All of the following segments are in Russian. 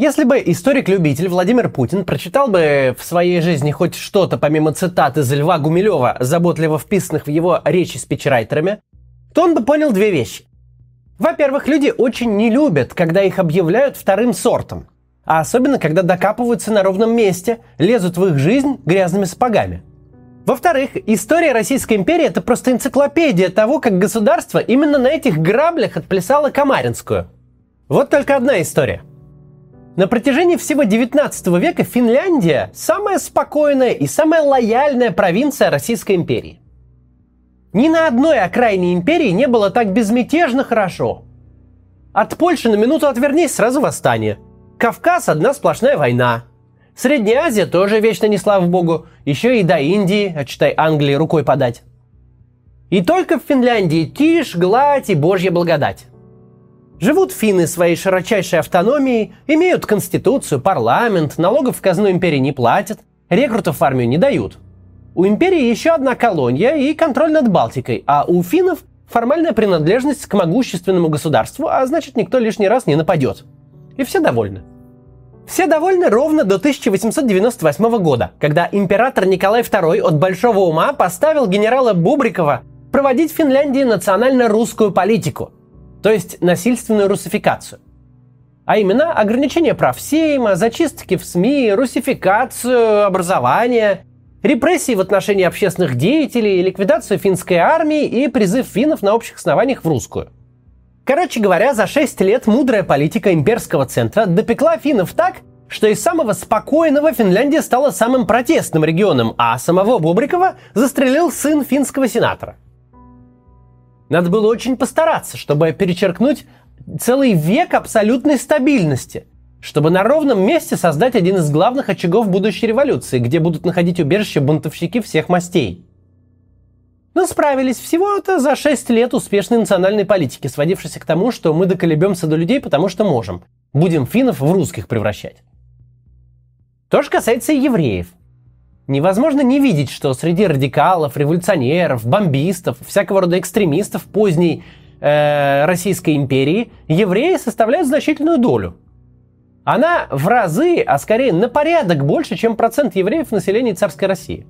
Если бы историк-любитель Владимир Путин прочитал бы в своей жизни хоть что-то помимо цитат из Льва Гумилева, заботливо вписанных в его речи спичрайтерами, то он бы понял две вещи. Во-первых, люди очень не любят, когда их объявляют вторым сортом. А особенно, когда докапываются на ровном месте, лезут в их жизнь грязными сапогами. Во-вторых, история Российской империи – это просто энциклопедия того, как государство именно на этих граблях отплясало Камаринскую. Вот только одна история – на протяжении всего 19 века Финляндия – самая спокойная и самая лояльная провинция Российской империи. Ни на одной окраине империи не было так безмятежно хорошо. От Польши на минуту отвернись, сразу восстание. Кавказ – одна сплошная война. Средняя Азия тоже вечно не слава богу. Еще и до Индии, а читай Англии, рукой подать. И только в Финляндии тишь, гладь и божья благодать. Живут финны своей широчайшей автономией, имеют конституцию, парламент, налогов в казну империи не платят, рекрутов в армию не дают. У империи еще одна колония и контроль над Балтикой, а у финнов формальная принадлежность к могущественному государству, а значит никто лишний раз не нападет. И все довольны. Все довольны ровно до 1898 года, когда император Николай II от большого ума поставил генерала Бубрикова проводить в Финляндии национально-русскую политику – то есть насильственную русификацию. А именно ограничение прав Сейма, зачистки в СМИ, русификацию образования, репрессии в отношении общественных деятелей, ликвидацию финской армии и призыв финнов на общих основаниях в русскую. Короче говоря, за 6 лет мудрая политика имперского центра допекла финнов так, что из самого спокойного Финляндия стала самым протестным регионом, а самого Бобрикова застрелил сын финского сенатора – надо было очень постараться, чтобы перечеркнуть целый век абсолютной стабильности, чтобы на ровном месте создать один из главных очагов будущей революции, где будут находить убежище бунтовщики всех мастей. Но справились всего-то за 6 лет успешной национальной политики, сводившейся к тому, что мы доколебемся до людей, потому что можем. Будем финнов в русских превращать. То же касается и евреев – Невозможно не видеть, что среди радикалов, революционеров, бомбистов, всякого рода экстремистов поздней э, Российской империи евреи составляют значительную долю. Она в разы, а скорее на порядок больше, чем процент евреев в населении царской России.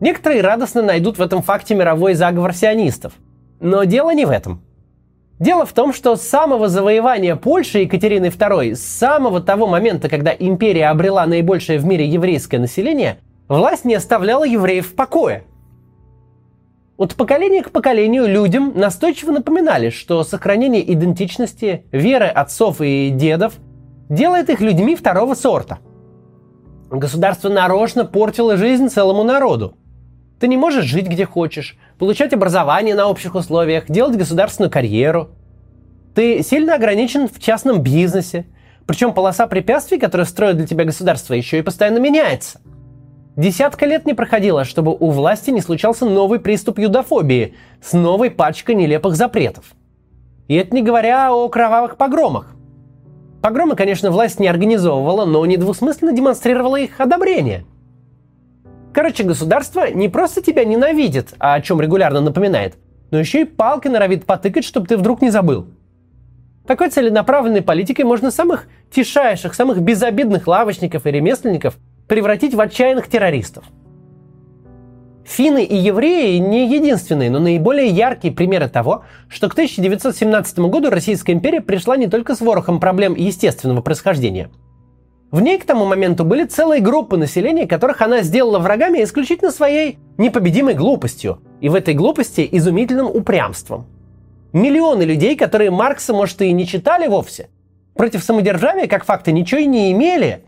Некоторые радостно найдут в этом факте мировой заговор сионистов. Но дело не в этом. Дело в том, что с самого завоевания Польши Екатерины II, с самого того момента, когда империя обрела наибольшее в мире еврейское население – власть не оставляла евреев в покое. От поколения к поколению людям настойчиво напоминали, что сохранение идентичности, веры отцов и дедов делает их людьми второго сорта. Государство нарочно портило жизнь целому народу. Ты не можешь жить где хочешь, получать образование на общих условиях, делать государственную карьеру. Ты сильно ограничен в частном бизнесе, причем полоса препятствий, которые строят для тебя государство, еще и постоянно меняется – Десятка лет не проходило, чтобы у власти не случался новый приступ юдофобии с новой пачкой нелепых запретов. И это не говоря о кровавых погромах. Погромы, конечно, власть не организовывала, но недвусмысленно демонстрировала их одобрение. Короче, государство не просто тебя ненавидит, а о чем регулярно напоминает, но еще и палкой норовит потыкать, чтобы ты вдруг не забыл. Такой целенаправленной политикой можно самых тишайших, самых безобидных лавочников и ремесленников – превратить в отчаянных террористов. Финны и евреи не единственные, но наиболее яркие примеры того, что к 1917 году Российская империя пришла не только с ворохом проблем естественного происхождения. В ней к тому моменту были целые группы населения, которых она сделала врагами исключительно своей непобедимой глупостью, и в этой глупости изумительным упрямством. Миллионы людей, которые Маркса, может, и не читали вовсе, против самодержавия как факта ничего и не имели,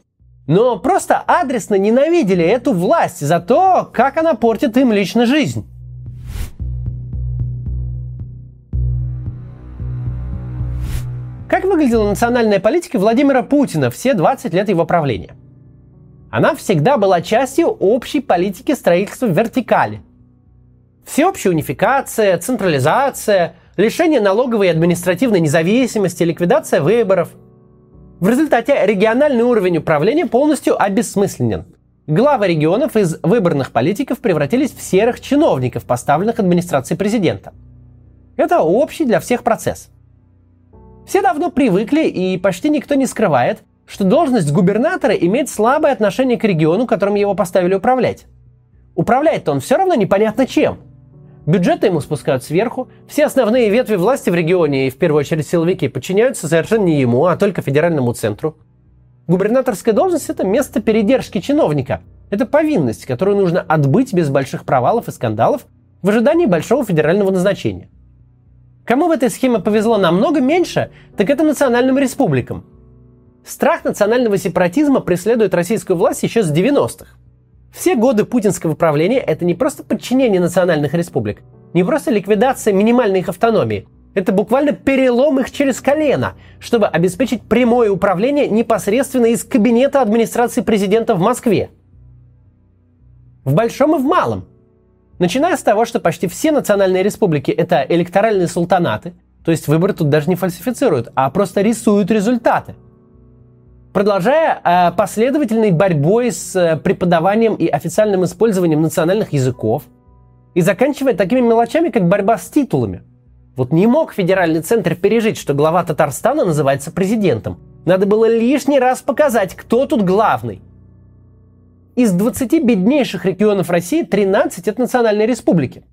но просто адресно ненавидели эту власть за то, как она портит им лично жизнь. Как выглядела национальная политика Владимира Путина все 20 лет его правления? Она всегда была частью общей политики строительства вертикали. Всеобщая унификация, централизация, лишение налоговой и административной независимости, ликвидация выборов – в результате региональный уровень управления полностью обессмысленен. Главы регионов из выборных политиков превратились в серых чиновников, поставленных администрацией президента. Это общий для всех процесс. Все давно привыкли, и почти никто не скрывает, что должность губернатора имеет слабое отношение к региону, которым его поставили управлять. Управляет-то он все равно непонятно чем. Бюджеты ему спускают сверху, все основные ветви власти в регионе, и в первую очередь силовики, подчиняются совершенно не ему, а только федеральному центру. Губернаторская должность – это место передержки чиновника. Это повинность, которую нужно отбыть без больших провалов и скандалов в ожидании большого федерального назначения. Кому в этой схеме повезло намного меньше, так это национальным республикам. Страх национального сепаратизма преследует российскую власть еще с 90-х. Все годы путинского правления – это не просто подчинение национальных республик, не просто ликвидация минимальной их автономии. Это буквально перелом их через колено, чтобы обеспечить прямое управление непосредственно из кабинета администрации президента в Москве. В большом и в малом – Начиная с того, что почти все национальные республики – это электоральные султанаты, то есть выборы тут даже не фальсифицируют, а просто рисуют результаты. Продолжая э, последовательной борьбой с э, преподаванием и официальным использованием национальных языков, и заканчивая такими мелочами, как борьба с титулами. Вот не мог федеральный центр пережить, что глава Татарстана называется президентом. Надо было лишний раз показать, кто тут главный – из 20 беднейших регионов России 13 – это национальные республики.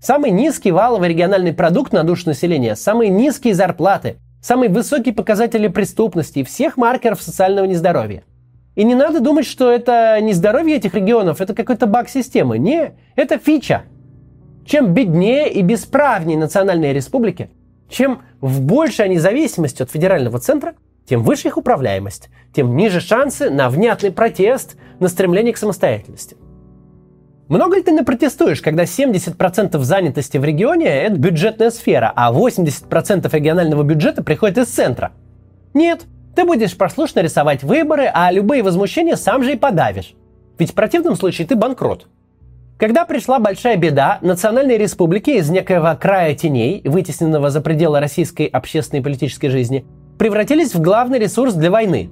Самый низкий валовый региональный продукт на душу населения, самые низкие зарплаты, самые высокие показатели преступности и всех маркеров социального нездоровья. И не надо думать, что это нездоровье этих регионов, это какой-то баг системы. Не, это фича. Чем беднее и бесправнее национальные республики, чем в большей они зависимости от федерального центра, тем выше их управляемость, тем ниже шансы на внятный протест, на стремление к самостоятельности. Много ли ты напротестуешь, когда 70% занятости в регионе – это бюджетная сфера, а 80% регионального бюджета приходит из центра? Нет, ты будешь послушно рисовать выборы, а любые возмущения сам же и подавишь. Ведь в противном случае ты банкрот. Когда пришла большая беда, национальные республики из некоего края теней, вытесненного за пределы российской общественной и политической жизни, превратились в главный ресурс для войны.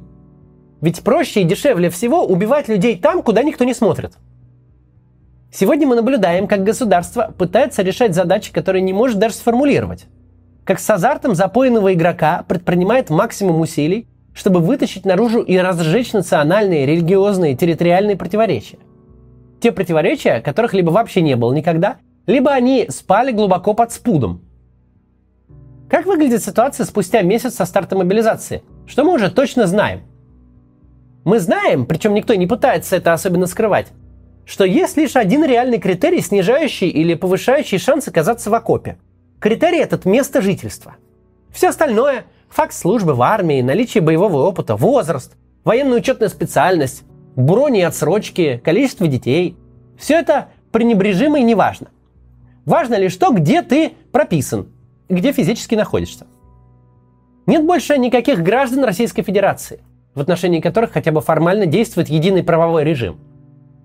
Ведь проще и дешевле всего убивать людей там, куда никто не смотрит. Сегодня мы наблюдаем, как государство пытается решать задачи, которые не может даже сформулировать. Как с азартом запоенного игрока предпринимает максимум усилий, чтобы вытащить наружу и разжечь национальные, религиозные, территориальные противоречия. Те противоречия, которых либо вообще не было никогда, либо они спали глубоко под спудом – как выглядит ситуация спустя месяц со старта мобилизации? Что мы уже точно знаем? Мы знаем, причем никто не пытается это особенно скрывать, что есть лишь один реальный критерий, снижающий или повышающий шанс оказаться в окопе. Критерий этот – место жительства. Все остальное – факт службы в армии, наличие боевого опыта, возраст, военная учетная специальность, брони и отсрочки, количество детей – все это пренебрежимо и не важно. Важно лишь то, где ты прописан, где физически находишься. Нет больше никаких граждан Российской Федерации, в отношении которых хотя бы формально действует единый правовой режим.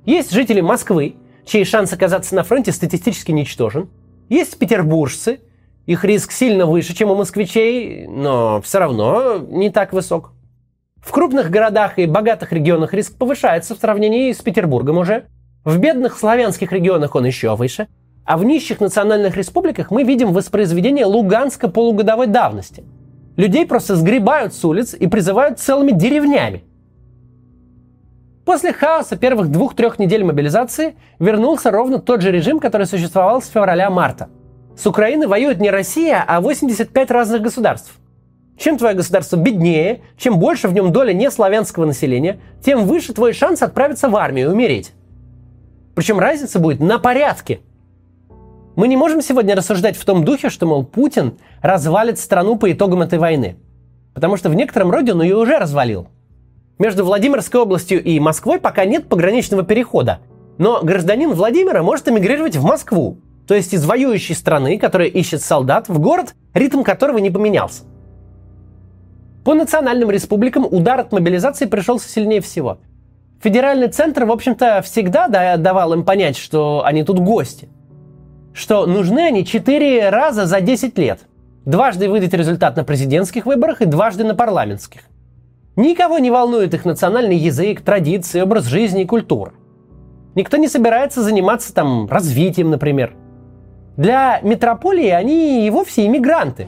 Есть жители Москвы, чей шанс оказаться на фронте статистически ничтожен. Есть петербуржцы, их риск сильно выше, чем у москвичей, но все равно не так высок. В крупных городах и богатых регионах риск повышается в сравнении с Петербургом уже. В бедных славянских регионах он еще выше – а в нищих национальных республиках мы видим воспроизведение Луганска полугодовой давности. Людей просто сгребают с улиц и призывают целыми деревнями. После хаоса первых двух-трех недель мобилизации вернулся ровно тот же режим, который существовал с февраля-марта. С Украины воюет не Россия, а 85 разных государств. Чем твое государство беднее, чем больше в нем доля неславянского населения, тем выше твой шанс отправиться в армию и умереть. Причем разница будет на порядке – мы не можем сегодня рассуждать в том духе, что, мол, Путин развалит страну по итогам этой войны. Потому что в некотором роде он ее уже развалил. Между Владимирской областью и Москвой пока нет пограничного перехода. Но гражданин Владимира может эмигрировать в Москву, то есть из воюющей страны, которая ищет солдат, в город, ритм которого не поменялся. По национальным республикам удар от мобилизации пришелся сильнее всего. Федеральный центр, в общем-то, всегда давал им понять, что они тут гости – что нужны они 4 раза за 10 лет. Дважды выдать результат на президентских выборах и дважды на парламентских. Никого не волнует их национальный язык, традиции, образ жизни и культура. Никто не собирается заниматься там развитием, например. Для метрополии они и вовсе иммигранты.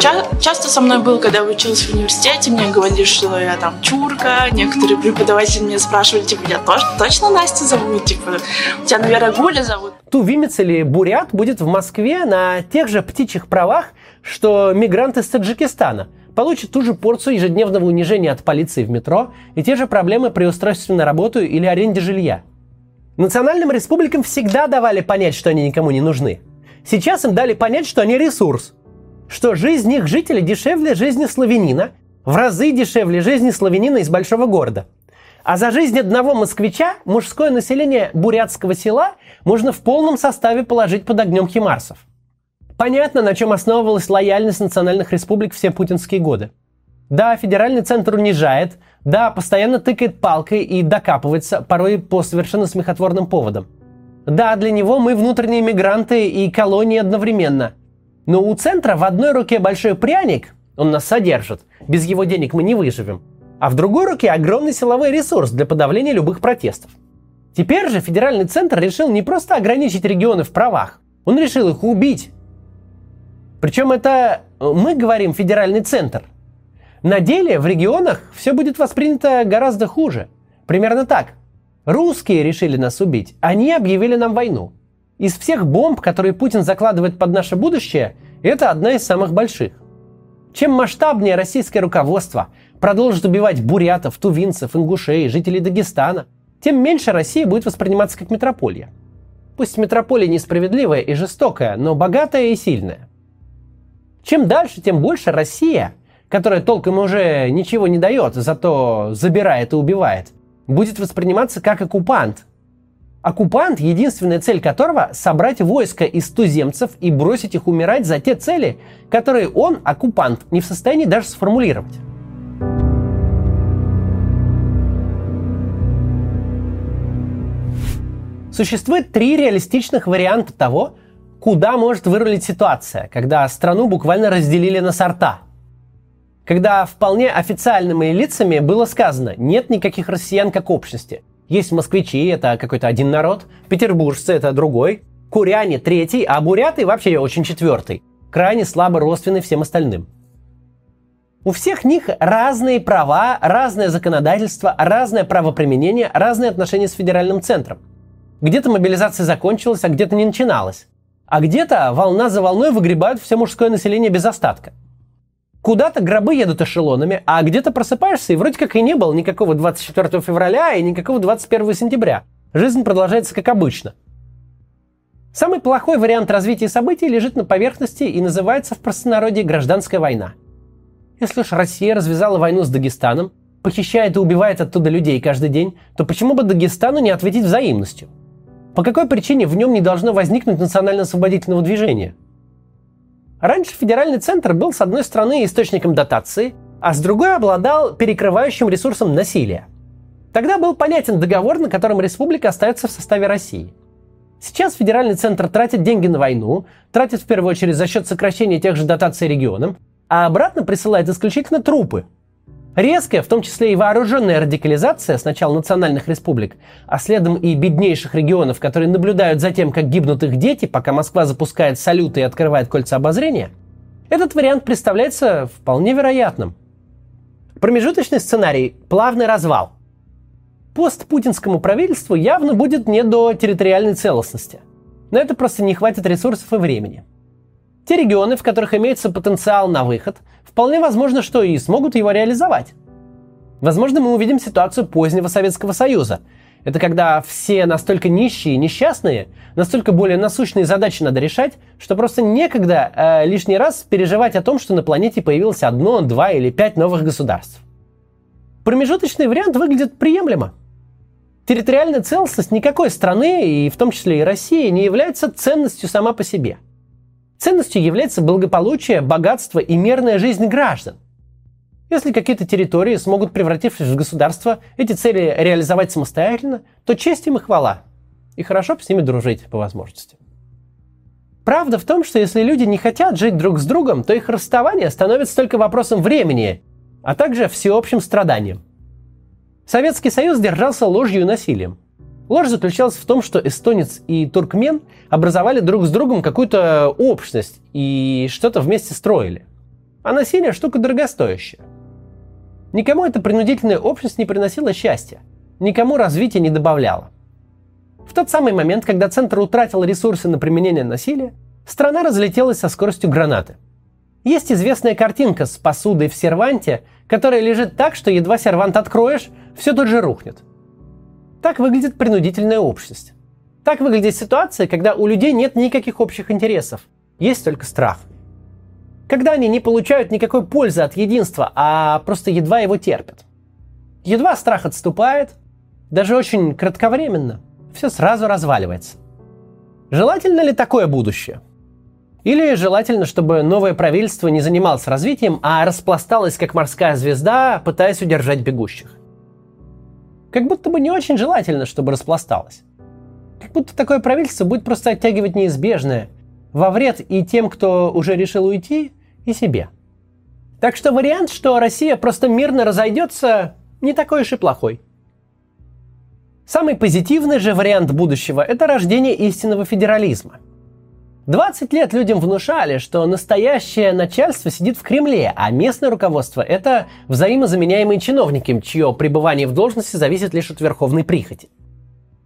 Ча- часто со мной был, когда учился в университете, мне говорили, что я там чурка, некоторые преподаватели меня спрашивали, типа, я тоже, точно Настя зовут, типа, тебя, наверное, Гуля зовут. Тувинец или бурят будет в Москве на тех же птичьих правах, что мигрант из Таджикистана – получит ту же порцию ежедневного унижения от полиции в метро и те же проблемы при устройстве на работу или аренде жилья. Национальным республикам всегда давали понять, что они никому не нужны. Сейчас им дали понять, что они ресурс. Что жизнь их жителей дешевле жизни славянина, в разы дешевле жизни славянина из большого города. А за жизнь одного москвича мужское население бурятского села можно в полном составе положить под огнем химарсов – Понятно, на чем основывалась лояльность национальных республик все путинские годы. Да, федеральный центр унижает, да, постоянно тыкает палкой и докапывается, порой по совершенно смехотворным поводам. Да, для него мы внутренние мигранты и колонии одновременно. Но у центра в одной руке большой пряник, он нас содержит, без его денег мы не выживем, а в другой руке огромный силовой ресурс для подавления любых протестов. Теперь же федеральный центр решил не просто ограничить регионы в правах, он решил их убить, причем это э, мы говорим федеральный центр. На деле в регионах все будет воспринято гораздо хуже. Примерно так. Русские решили нас убить, они объявили нам войну. Из всех бомб, которые Путин закладывает под наше будущее, это одна из самых больших. Чем масштабнее российское руководство продолжит убивать бурятов, тувинцев, ингушей, жителей Дагестана, тем меньше Россия будет восприниматься как метрополия. Пусть метрополия несправедливая и жестокая, но богатая и сильная. Чем дальше, тем больше Россия, которая толком уже ничего не дает, зато забирает и убивает, будет восприниматься как оккупант. Оккупант, единственная цель которого – собрать войско из туземцев и бросить их умирать за те цели, которые он, оккупант, не в состоянии даже сформулировать. Существует три реалистичных варианта того, куда может вырулить ситуация, когда страну буквально разделили на сорта. Когда вполне официальными лицами было сказано, нет никаких россиян как общности. Есть москвичи, это какой-то один народ, петербуржцы это другой, куряне третий, а буряты вообще очень четвертый, крайне слабо родственны всем остальным. У всех них разные права, разное законодательство, разное правоприменение, разные отношения с федеральным центром. Где-то мобилизация закончилась, а где-то не начиналась. А где-то волна за волной выгребают все мужское население без остатка. Куда-то гробы едут эшелонами, а где-то просыпаешься, и вроде как и не было никакого 24 февраля и никакого 21 сентября. Жизнь продолжается как обычно. Самый плохой вариант развития событий лежит на поверхности и называется в простонародье гражданская война. Если уж Россия развязала войну с Дагестаном, похищает и убивает оттуда людей каждый день, то почему бы Дагестану не ответить взаимностью – по какой причине в нем не должно возникнуть национально-освободительного движения? Раньше федеральный центр был с одной стороны источником дотации, а с другой обладал перекрывающим ресурсом насилия. Тогда был понятен договор, на котором республика остается в составе России. Сейчас федеральный центр тратит деньги на войну, тратит в первую очередь за счет сокращения тех же дотаций регионам, а обратно присылает исключительно трупы, Резкая, в том числе и вооруженная радикализация сначала национальных республик, а следом и беднейших регионов, которые наблюдают за тем, как гибнут их дети, пока Москва запускает салюты и открывает кольца обозрения, этот вариант представляется вполне вероятным. Промежуточный сценарий – плавный развал. Постпутинскому правительству явно будет не до территориальной целостности. Но это просто не хватит ресурсов и времени – те регионы, в которых имеется потенциал на выход, вполне возможно, что и смогут его реализовать. Возможно, мы увидим ситуацию позднего Советского Союза. Это когда все настолько нищие и несчастные, настолько более насущные задачи надо решать, что просто некогда э, лишний раз переживать о том, что на планете появилось одно, два или пять новых государств. Промежуточный вариант выглядит приемлемо. Территориальная целостность никакой страны, и в том числе и России, не является ценностью сама по себе – Ценностью является благополучие, богатство и мирная жизнь граждан. Если какие-то территории смогут, превратившись в государство, эти цели реализовать самостоятельно, то честь им и хвала. И хорошо бы с ними дружить по возможности. Правда в том, что если люди не хотят жить друг с другом, то их расставание становится только вопросом времени, а также всеобщим страданием. Советский Союз держался ложью и насилием. Ложь заключалась в том, что эстонец и туркмен образовали друг с другом какую-то общность и что-то вместе строили. А насилие – штука дорогостоящая. Никому эта принудительная общность не приносила счастья, никому развития не добавляла. В тот самый момент, когда центр утратил ресурсы на применение насилия, страна разлетелась со скоростью гранаты. Есть известная картинка с посудой в серванте, которая лежит так, что едва сервант откроешь, все тут же рухнет. Так выглядит принудительная общность. Так выглядит ситуация, когда у людей нет никаких общих интересов, есть только страх – когда они не получают никакой пользы от единства, а просто едва его терпят. Едва страх отступает, даже очень кратковременно, все сразу разваливается. Желательно ли такое будущее? Или желательно, чтобы новое правительство не занималось развитием, а распласталось как морская звезда, пытаясь удержать бегущих? Как будто бы не очень желательно, чтобы распласталось. Как будто такое правительство будет просто оттягивать неизбежное, во вред и тем, кто уже решил уйти, и себе. Так что вариант, что Россия просто мирно разойдется, не такой уж и плохой. Самый позитивный же вариант будущего – это рождение истинного федерализма. 20 лет людям внушали, что настоящее начальство сидит в Кремле, а местное руководство – это взаимозаменяемые чиновники, чье пребывание в должности зависит лишь от верховной прихоти.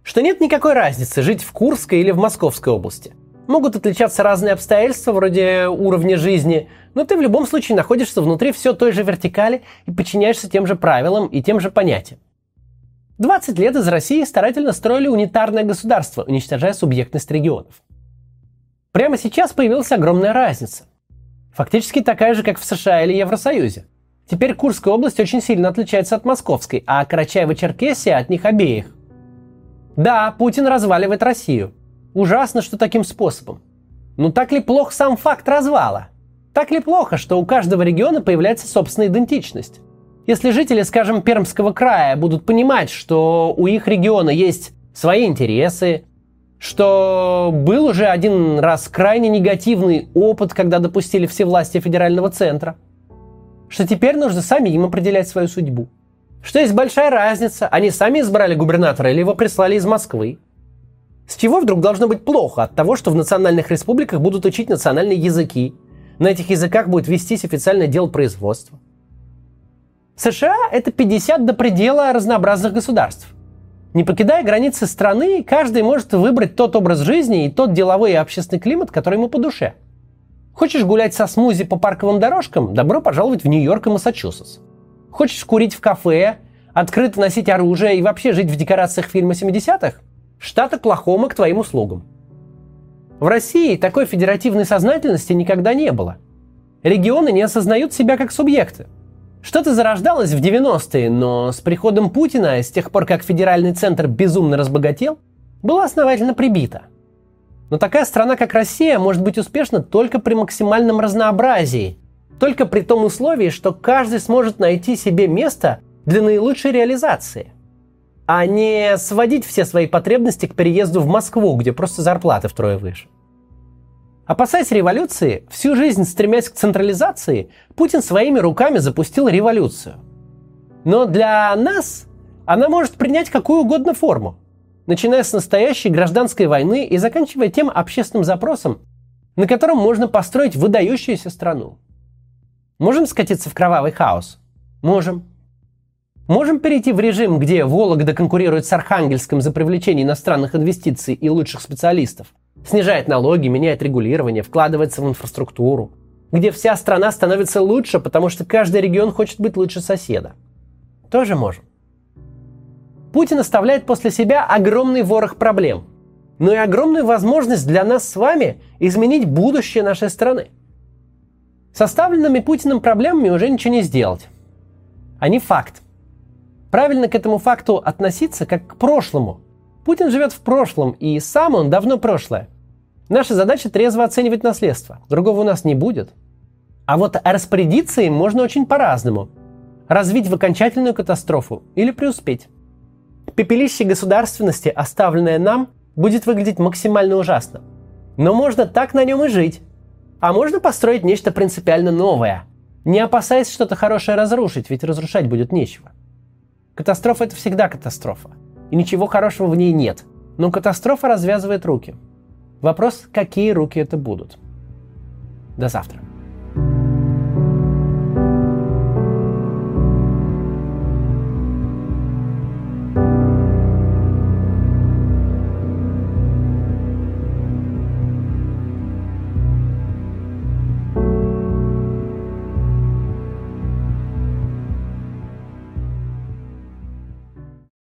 Что нет никакой разницы жить в Курской или в Московской области – Могут отличаться разные обстоятельства, вроде уровня жизни, но ты в любом случае находишься внутри все той же вертикали и подчиняешься тем же правилам и тем же понятиям. 20 лет из России старательно строили унитарное государство, уничтожая субъектность регионов. Прямо сейчас появилась огромная разница. Фактически такая же, как в США или Евросоюзе. Теперь Курская область очень сильно отличается от Московской, а Карачаево-Черкесия от них обеих. Да, Путин разваливает Россию – Ужасно, что таким способом. Но так ли плох сам факт развала? Так ли плохо, что у каждого региона появляется собственная идентичность? Если жители, скажем, Пермского края будут понимать, что у их региона есть свои интересы, что был уже один раз крайне негативный опыт, когда допустили все власти федерального центра, что теперь нужно сами им определять свою судьбу, что есть большая разница, они сами избрали губернатора или его прислали из Москвы, с чего вдруг должно быть плохо от того, что в национальных республиках будут учить национальные языки? На этих языках будет вестись официальное дело производства. США – это 50 до предела разнообразных государств. Не покидая границы страны, каждый может выбрать тот образ жизни и тот деловой и общественный климат, который ему по душе. Хочешь гулять со смузи по парковым дорожкам? Добро пожаловать в Нью-Йорк и Массачусетс. Хочешь курить в кафе, открыто носить оружие и вообще жить в декорациях фильма 70-х? штат Оклахома к твоим услугам. В России такой федеративной сознательности никогда не было. Регионы не осознают себя как субъекты. Что-то зарождалось в 90-е, но с приходом Путина, с тех пор, как федеральный центр безумно разбогател, было основательно прибито. Но такая страна, как Россия, может быть успешна только при максимальном разнообразии, только при том условии, что каждый сможет найти себе место для наилучшей реализации – а не сводить все свои потребности к переезду в Москву, где просто зарплаты втрое выше. Опасаясь революции, всю жизнь стремясь к централизации, Путин своими руками запустил революцию. Но для нас она может принять какую угодно форму, начиная с настоящей гражданской войны и заканчивая тем общественным запросом, на котором можно построить выдающуюся страну. Можем скатиться в кровавый хаос? Можем. Можем перейти в режим, где Вологда конкурирует с Архангельском за привлечение иностранных инвестиций и лучших специалистов, снижает налоги, меняет регулирование, вкладывается в инфраструктуру, где вся страна становится лучше, потому что каждый регион хочет быть лучше соседа. Тоже можем. Путин оставляет после себя огромный ворох проблем, но и огромную возможность для нас с вами изменить будущее нашей страны. С оставленными Путиным проблемами уже ничего не сделать. Они факт. Правильно к этому факту относиться как к прошлому. Путин живет в прошлом, и сам он давно прошлое. Наша задача трезво оценивать наследство. Другого у нас не будет. А вот распорядиться им можно очень по-разному. Развить в окончательную катастрофу или преуспеть. Пепелище государственности, оставленное нам, будет выглядеть максимально ужасно. Но можно так на нем и жить. А можно построить нечто принципиально новое, не опасаясь что-то хорошее разрушить, ведь разрушать будет нечего. Катастрофа – это всегда катастрофа. И ничего хорошего в ней нет. Но катастрофа развязывает руки. Вопрос, какие руки это будут. До завтра.